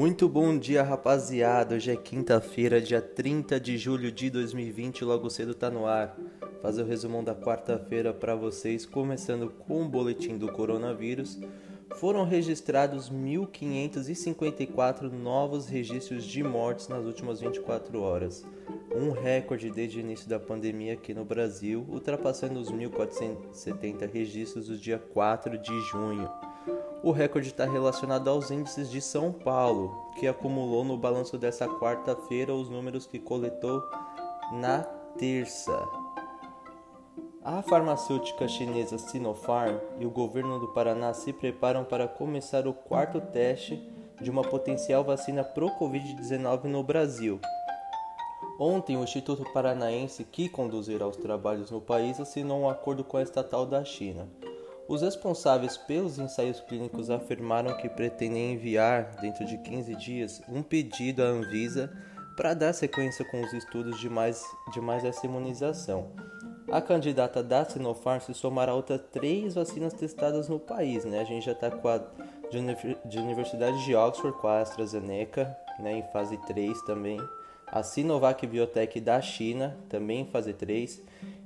Muito bom dia, rapaziada. Hoje é quinta-feira, dia 30 de julho de 2020, logo cedo tá no ar. Fazer o resumão da quarta-feira para vocês, começando com o boletim do coronavírus. Foram registrados 1.554 novos registros de mortes nas últimas 24 horas, um recorde desde o início da pandemia aqui no Brasil, ultrapassando os 1.470 registros do dia 4 de junho. O recorde está relacionado aos índices de São Paulo, que acumulou no balanço dessa quarta-feira os números que coletou na terça. A farmacêutica chinesa Sinopharm e o governo do Paraná se preparam para começar o quarto teste de uma potencial vacina pro Covid-19 no Brasil. Ontem, o Instituto Paranaense, que conduzirá os trabalhos no país, assinou um acordo com a estatal da China. Os responsáveis pelos ensaios clínicos afirmaram que pretendem enviar, dentro de 15 dias, um pedido à Anvisa para dar sequência com os estudos de mais, de mais essa imunização. A candidata da Sinopharm se somará a outras três vacinas testadas no país. Né? A gente já está com a de, de Universidade de Oxford, com a AstraZeneca, né, em fase 3 também. A Sinovac Biotech da China, também em fase 3.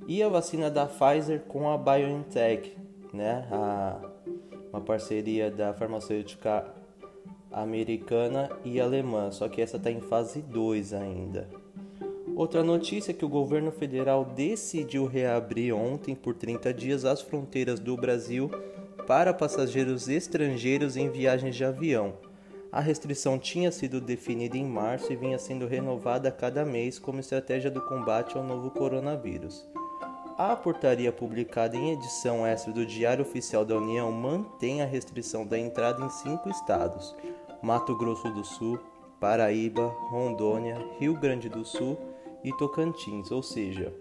E a vacina da Pfizer com a BioNTech, né? A, uma parceria da farmacêutica americana e alemã, só que essa está em fase 2 ainda. Outra notícia é que o governo federal decidiu reabrir ontem por 30 dias as fronteiras do Brasil para passageiros estrangeiros em viagens de avião. A restrição tinha sido definida em março e vinha sendo renovada a cada mês como estratégia do combate ao novo coronavírus. A portaria publicada em edição extra do Diário Oficial da União mantém a restrição da entrada em cinco estados: Mato Grosso do Sul, Paraíba, Rondônia, Rio Grande do Sul e Tocantins, ou seja,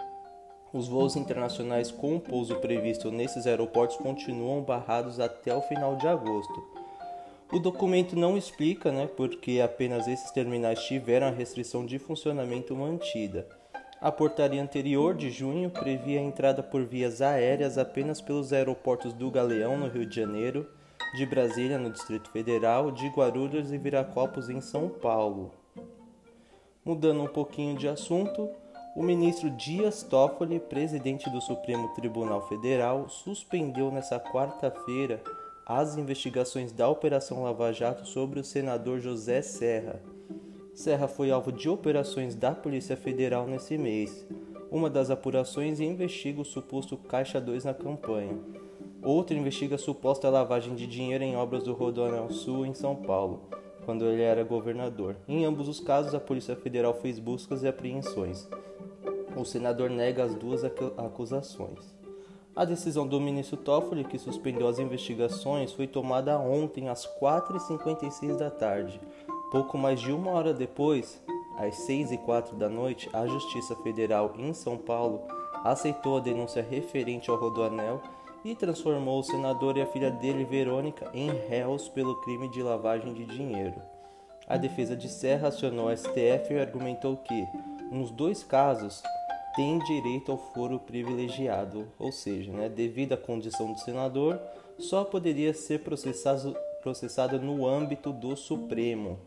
os voos internacionais com pouso previsto nesses aeroportos continuam barrados até o final de agosto. O documento não explica né, porque apenas esses terminais tiveram a restrição de funcionamento mantida. A portaria anterior de junho previa a entrada por vias aéreas apenas pelos aeroportos do Galeão, no Rio de Janeiro, de Brasília, no Distrito Federal, de Guarulhos e Viracopos, em São Paulo. Mudando um pouquinho de assunto, o ministro Dias Toffoli, presidente do Supremo Tribunal Federal, suspendeu nesta quarta-feira as investigações da Operação Lava Jato sobre o senador José Serra Serra foi alvo de operações da Polícia Federal nesse mês. Uma das apurações investiga o suposto Caixa 2 na campanha. Outra investiga a suposta lavagem de dinheiro em obras do Rodoanel Sul em São Paulo, quando ele era governador. Em ambos os casos, a Polícia Federal fez buscas e apreensões. O senador nega as duas acusações. A decisão do ministro Toffoli, que suspendeu as investigações, foi tomada ontem às 4h56 da tarde. Pouco mais de uma hora depois, às 6 e 4 da noite, a Justiça Federal em São Paulo aceitou a denúncia referente ao Rodoanel e transformou o senador e a filha dele, Verônica, em réus pelo crime de lavagem de dinheiro. A defesa de Serra acionou a STF e argumentou que, nos dois casos, tem direito ao foro privilegiado, ou seja, né, devido à condição de senador, só poderia ser processado, processado no âmbito do Supremo.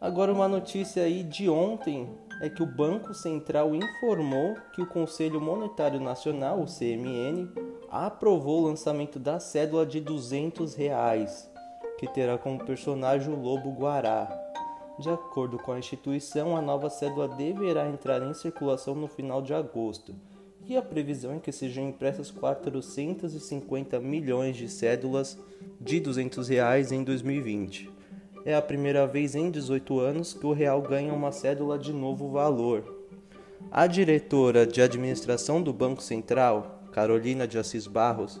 Agora uma notícia aí de ontem é que o Banco Central informou que o Conselho Monetário Nacional, o CMN, aprovou o lançamento da cédula de 200 reais, que terá como personagem o Lobo Guará. De acordo com a instituição, a nova cédula deverá entrar em circulação no final de agosto, e a previsão é que sejam impressas 450 milhões de cédulas de 200 reais em 2020 é a primeira vez em 18 anos que o real ganha uma cédula de novo valor. A diretora de administração do Banco Central, Carolina de Assis Barros,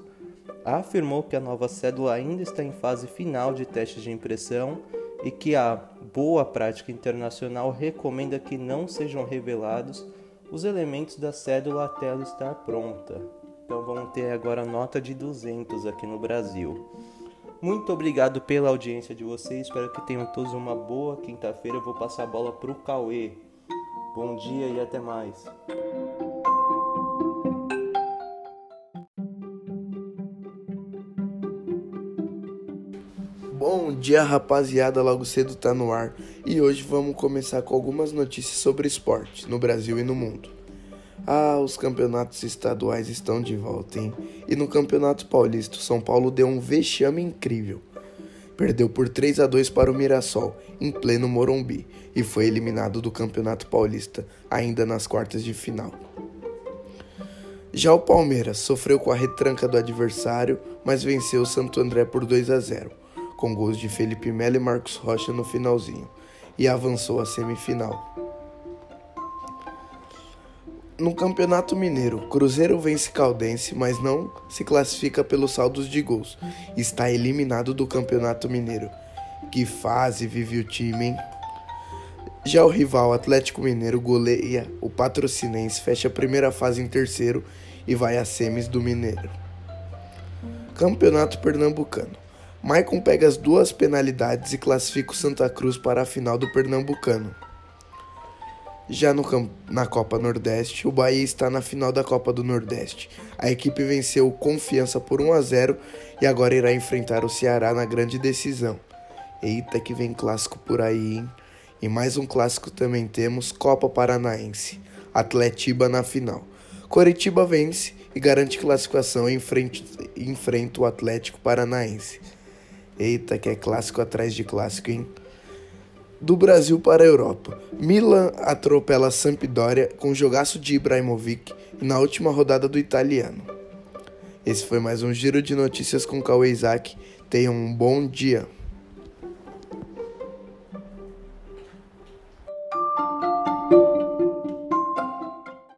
afirmou que a nova cédula ainda está em fase final de testes de impressão e que a boa prática internacional recomenda que não sejam revelados os elementos da cédula até ela estar pronta. Então vamos ter agora nota de 200 aqui no Brasil. Muito obrigado pela audiência de vocês. Espero que tenham todos uma boa quinta-feira. Eu vou passar a bola pro Cauê. Bom dia e até mais. Bom dia, rapaziada. Logo cedo tá no ar e hoje vamos começar com algumas notícias sobre esporte no Brasil e no mundo. Ah, os campeonatos estaduais estão de volta, hein? E no Campeonato Paulista, o São Paulo deu um vexame incrível. Perdeu por 3 a 2 para o Mirassol, em pleno Morumbi, e foi eliminado do Campeonato Paulista ainda nas quartas de final. Já o Palmeiras sofreu com a retranca do adversário, mas venceu o Santo André por 2 a 0 com gols de Felipe Melo e Marcos Rocha no finalzinho, e avançou à semifinal. No Campeonato Mineiro, Cruzeiro vence Caldense, mas não se classifica pelos saldos de gols. Está eliminado do Campeonato Mineiro. Que fase vive o time, hein? Já o rival Atlético Mineiro goleia o Patrocinense, fecha a primeira fase em terceiro e vai a semis do Mineiro. Campeonato Pernambucano. Maicon pega as duas penalidades e classifica o Santa Cruz para a final do Pernambucano. Já no, na Copa Nordeste, o Bahia está na final da Copa do Nordeste. A equipe venceu o Confiança por 1 a 0 e agora irá enfrentar o Ceará na grande decisão. Eita que vem clássico por aí, hein? E mais um clássico também temos Copa Paranaense. Atletiba na final. Coritiba vence e garante classificação e enfrenta o Atlético Paranaense. Eita, que é clássico atrás de clássico, hein? Do Brasil para a Europa. Milan atropela Sampdoria com jogaço de Ibrahimovic na última rodada do italiano. Esse foi mais um giro de notícias com Cauê Isaac. Tenham um bom dia.